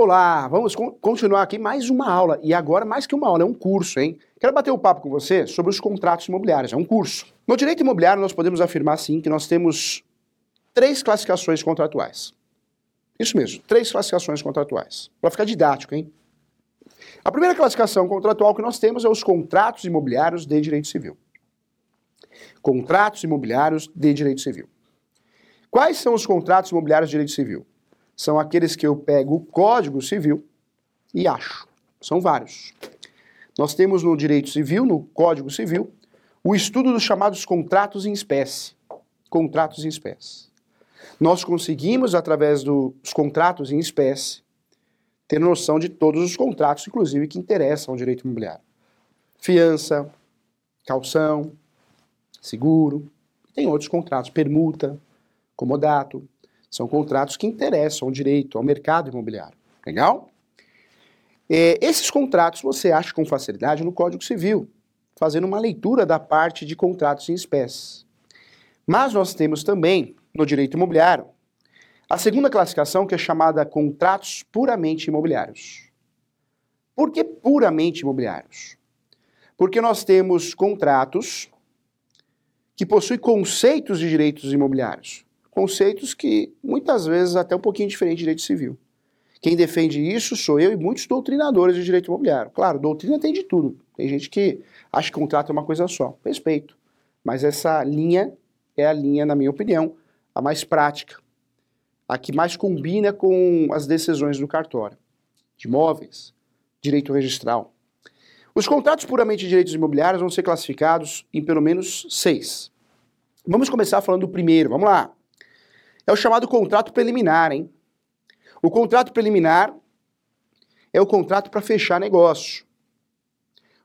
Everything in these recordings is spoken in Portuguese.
Olá, vamos con continuar aqui mais uma aula. E agora, mais que uma aula, é um curso, hein? Quero bater o um papo com você sobre os contratos imobiliários. É um curso. No direito imobiliário, nós podemos afirmar, sim, que nós temos três classificações contratuais. Isso mesmo, três classificações contratuais. Para ficar didático, hein? A primeira classificação contratual que nós temos é os contratos imobiliários de direito civil. Contratos imobiliários de direito civil. Quais são os contratos imobiliários de direito civil? São aqueles que eu pego o Código Civil e acho. São vários. Nós temos no direito civil, no Código Civil, o estudo dos chamados contratos em espécie. Contratos em espécie. Nós conseguimos, através dos contratos em espécie, ter noção de todos os contratos, inclusive que interessam ao direito imobiliário. Fiança, calção, seguro, tem outros contratos, permuta, comodato, são contratos que interessam ao direito, ao mercado imobiliário. Legal? É, esses contratos você acha com facilidade no Código Civil, fazendo uma leitura da parte de contratos em espécie. Mas nós temos também, no direito imobiliário, a segunda classificação que é chamada contratos puramente imobiliários. Por que puramente imobiliários? Porque nós temos contratos que possuem conceitos de direitos imobiliários conceitos que muitas vezes até um pouquinho diferente de direito civil. Quem defende isso sou eu e muitos doutrinadores de direito imobiliário. Claro, doutrina tem de tudo. Tem gente que acha que contrato é uma coisa só. Respeito. Mas essa linha é a linha, na minha opinião, a mais prática. A que mais combina com as decisões do cartório. De imóveis, direito registral. Os contratos puramente de direitos imobiliários vão ser classificados em pelo menos seis. Vamos começar falando do primeiro. Vamos lá. É o chamado contrato preliminar, hein? O contrato preliminar é o contrato para fechar negócio.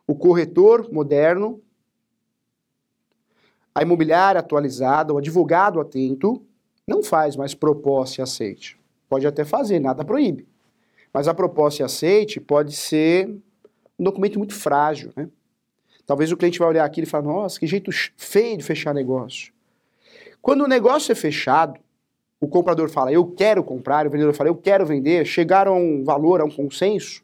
O corretor moderno, a imobiliária atualizada, o advogado atento, não faz mais proposta e aceite. Pode até fazer, nada proíbe. Mas a proposta e aceite pode ser um documento muito frágil, né? Talvez o cliente vai olhar aqui e falar, nossa, que jeito feio de fechar negócio. Quando o negócio é fechado, o comprador fala, eu quero comprar, o vendedor fala, eu quero vender, chegaram a um valor, a um consenso,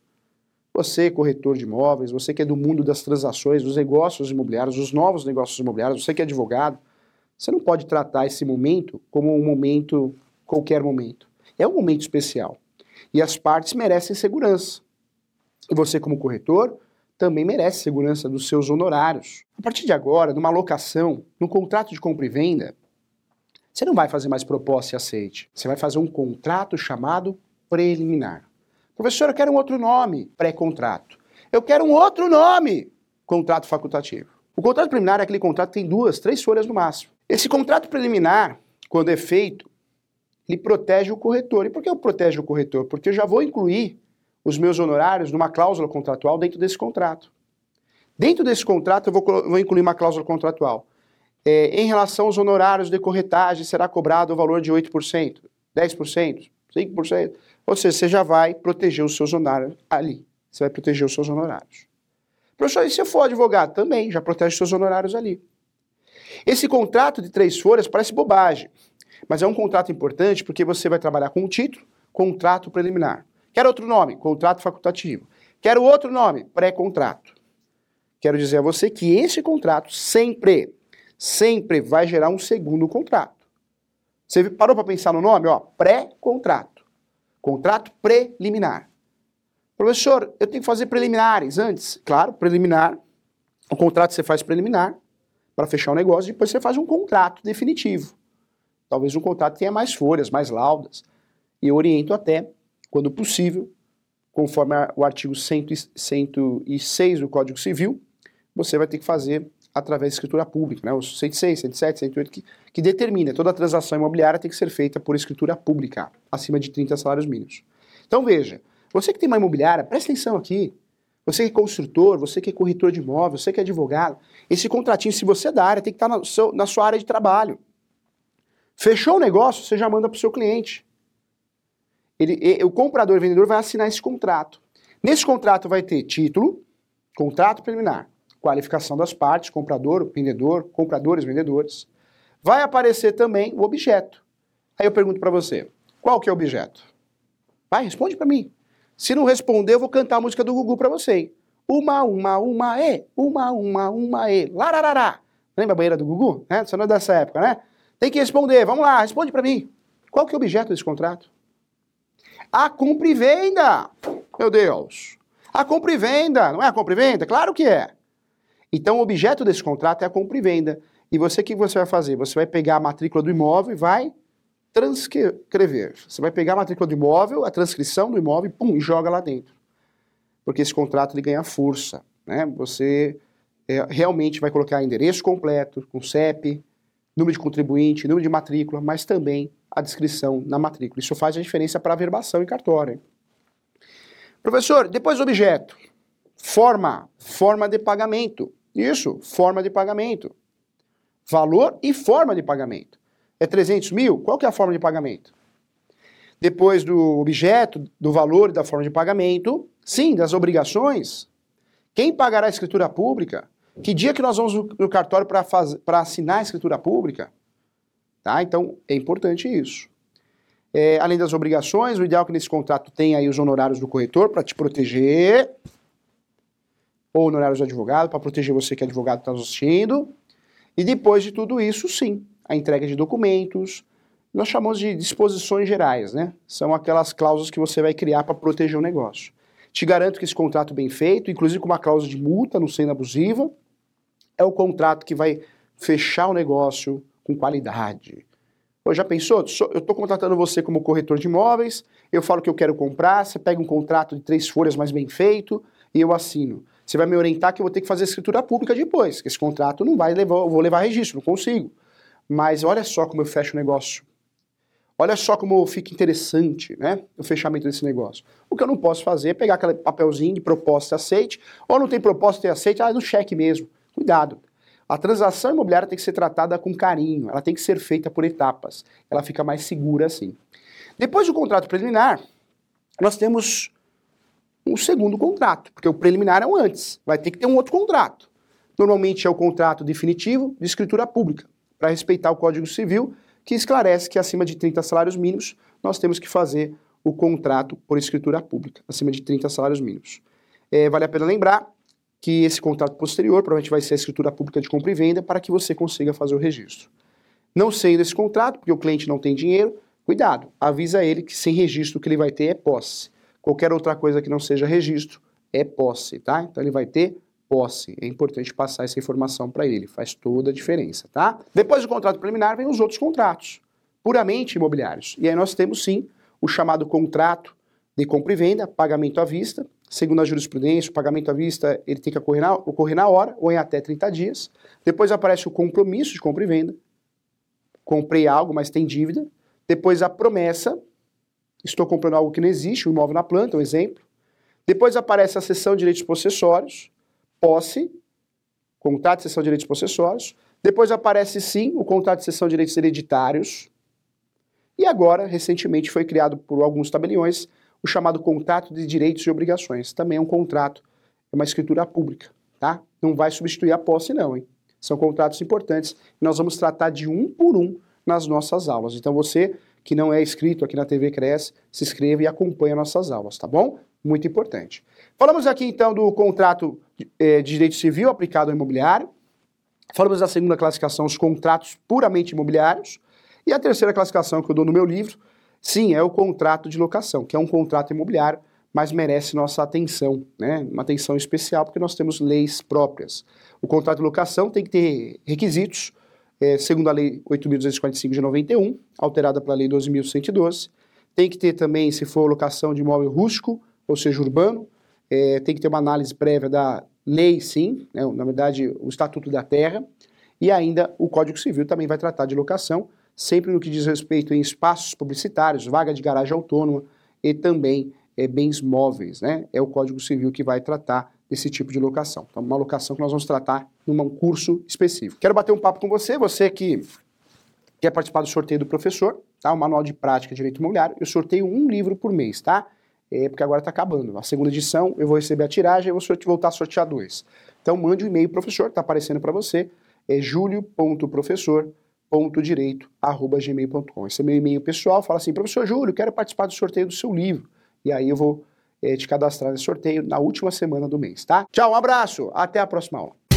você, corretor de imóveis, você que é do mundo das transações, dos negócios imobiliários, dos novos negócios imobiliários, você que é advogado, você não pode tratar esse momento como um momento, qualquer momento. É um momento especial. E as partes merecem segurança. E você, como corretor, também merece segurança dos seus honorários. A partir de agora, numa locação, no contrato de compra e venda, você não vai fazer mais proposta e aceite. Você vai fazer um contrato chamado preliminar. Professor, eu quero um outro nome, pré-contrato. Eu quero um outro nome, contrato facultativo. O contrato preliminar é aquele contrato que tem duas, três folhas no máximo. Esse contrato preliminar, quando é feito, ele protege o corretor. E por que eu protejo o corretor? Porque eu já vou incluir os meus honorários numa cláusula contratual dentro desse contrato. Dentro desse contrato, eu vou, vou incluir uma cláusula contratual. É, em relação aos honorários de corretagem, será cobrado o valor de 8%, 10%, 5%. Ou seja, você já vai proteger os seus honorários ali. Você vai proteger os seus honorários. Professor, e se eu for advogado? Também, já protege os seus honorários ali. Esse contrato de três folhas parece bobagem, mas é um contrato importante porque você vai trabalhar com o título, contrato preliminar. Quer outro nome? Contrato facultativo. Quero outro nome? Pré-contrato. Quero dizer a você que esse contrato sempre sempre vai gerar um segundo contrato. Você parou para pensar no nome? Ó, pré-contrato. Contrato preliminar. Professor, eu tenho que fazer preliminares antes? Claro, preliminar. O contrato você faz preliminar para fechar o negócio, depois você faz um contrato definitivo. Talvez um contrato tenha mais folhas, mais laudas. E eu oriento até, quando possível, conforme o artigo 106 do Código Civil, você vai ter que fazer através da escritura pública, né? Os 106, 107, 108, que, que determina toda transação imobiliária tem que ser feita por escritura pública, acima de 30 salários mínimos. Então veja, você que tem uma imobiliária, presta atenção aqui. Você que é construtor, você que é corretor de imóvel, você que é advogado, esse contratinho, se você é da área, tem que estar na, seu, na sua área de trabalho. Fechou o negócio, você já manda para o seu cliente. Ele, o comprador e vendedor vai assinar esse contrato. Nesse contrato vai ter título, contrato preliminar, qualificação das partes, comprador, vendedor, compradores, vendedores. Vai aparecer também o objeto. Aí eu pergunto para você, qual que é o objeto? Vai, responde para mim. Se não responder, eu vou cantar a música do Gugu para você. Uma, uma, uma, e, uma, uma, uma, e, lararará. Lembra a banheira do Gugu? É, Você não é dessa época, né? Tem que responder, vamos lá, responde para mim. Qual que é o objeto desse contrato? A compra e venda. Meu Deus. A compra e venda, não é a compra e venda? Claro que é. Então o objeto desse contrato é a compra e venda. E você, o que você vai fazer? Você vai pegar a matrícula do imóvel e vai transcrever. Você vai pegar a matrícula do imóvel, a transcrição do imóvel, pum, e joga lá dentro. Porque esse contrato ele ganha força. Né? Você é, realmente vai colocar endereço completo, com CEP, número de contribuinte, número de matrícula, mas também a descrição na matrícula. Isso faz a diferença para a verbação em cartório. Professor, depois do objeto, forma, forma de pagamento. Isso, forma de pagamento. Valor e forma de pagamento. É 300 mil? Qual que é a forma de pagamento? Depois do objeto, do valor e da forma de pagamento, sim, das obrigações. Quem pagará a escritura pública? Que dia que nós vamos no cartório para assinar a escritura pública? Tá? Então, é importante isso. É, além das obrigações, o ideal é que nesse contrato tenha aí os honorários do corretor para te proteger, ou honorários do advogado, para proteger você que é advogado está assistindo. E depois de tudo isso, sim, a entrega de documentos, nós chamamos de disposições gerais, né? São aquelas cláusulas que você vai criar para proteger o negócio. Te garanto que esse contrato bem feito, inclusive com uma cláusula de multa, não sendo abusiva, é o contrato que vai fechar o negócio com qualidade. Pô, já pensou? Eu estou contratando você como corretor de imóveis, eu falo que eu quero comprar, você pega um contrato de três folhas mais bem feito e eu assino. Você vai me orientar que eu vou ter que fazer escritura pública depois, que esse contrato não vai levar, eu vou levar registro, não consigo. Mas olha só como eu fecho o negócio. Olha só como fica interessante, né? O fechamento desse negócio. O que eu não posso fazer é pegar aquele papelzinho de proposta e aceite, ou não tem proposta e aceite, ah, é no cheque mesmo. Cuidado. A transação imobiliária tem que ser tratada com carinho, ela tem que ser feita por etapas. Ela fica mais segura assim. Depois do contrato preliminar, nós temos um segundo contrato, porque o preliminar é o antes. Vai ter que ter um outro contrato. Normalmente é o contrato definitivo de escritura pública para respeitar o Código Civil, que esclarece que acima de 30 salários mínimos nós temos que fazer o contrato por escritura pública, acima de 30 salários mínimos. É, vale a pena lembrar que esse contrato posterior provavelmente vai ser a escritura pública de compra e venda para que você consiga fazer o registro. Não sendo esse contrato, porque o cliente não tem dinheiro, cuidado, avisa ele que sem registro o que ele vai ter é posse. Qualquer outra coisa que não seja registro é posse, tá? Então ele vai ter posse. É importante passar essa informação para ele, faz toda a diferença, tá? Depois do contrato preliminar vem os outros contratos, puramente imobiliários. E aí nós temos sim o chamado contrato de compra e venda, pagamento à vista. Segundo a jurisprudência, o pagamento à vista ele tem que ocorrer na, ocorrer na hora ou em até 30 dias. Depois aparece o compromisso de compra e venda. Comprei algo, mas tem dívida. Depois a promessa, estou comprando algo que não existe, um imóvel na planta, um exemplo. Depois aparece a cessão de direitos possessórios posse, contrato de cessão de direitos possessórios. Depois aparece sim o contrato de cessão de direitos hereditários. E agora, recentemente, foi criado por alguns tabeliões o chamado contrato de direitos e obrigações. Também é um contrato, é uma escritura pública, tá? Não vai substituir a posse, não, hein? São contratos importantes nós vamos tratar de um por um nas nossas aulas. Então você que não é inscrito aqui na TV Cresce, se inscreva e acompanhe nossas aulas, tá bom? Muito importante. Falamos aqui então do contrato é, de direito civil aplicado ao imobiliário. Falamos da segunda classificação, os contratos puramente imobiliários. E a terceira classificação que eu dou no meu livro, sim, é o contrato de locação, que é um contrato imobiliário, mas merece nossa atenção, né? Uma atenção especial, porque nós temos leis próprias. O contrato de locação tem que ter requisitos, é, segundo a Lei 8.245 de 91, alterada pela Lei 12.112. Tem que ter também, se for locação de imóvel rústico, ou seja, urbano, é, tem que ter uma análise prévia da lei, sim, né, na verdade, o Estatuto da Terra, e ainda o Código Civil também vai tratar de locação, sempre no que diz respeito em espaços publicitários, vaga de garagem autônoma e também é, bens móveis, né? É o Código Civil que vai tratar desse tipo de locação. Então, uma locação que nós vamos tratar num curso específico. Quero bater um papo com você, você que quer participar do sorteio do professor, tá? O Manual de Prática de Direito Imobiliário. Eu sorteio um livro por mês, tá? é, porque agora está acabando. A segunda edição eu vou receber a tiragem e vou voltar a sortear dois. Então mande um e-mail, professor, está aparecendo para você, é julio.professor.direito.gmail.com. Esse é meu e-mail pessoal, fala assim, professor Júlio, quero participar do sorteio do seu livro. E aí eu vou te cadastrar nesse sorteio na última semana do mês, tá? Tchau, um abraço, até a próxima aula.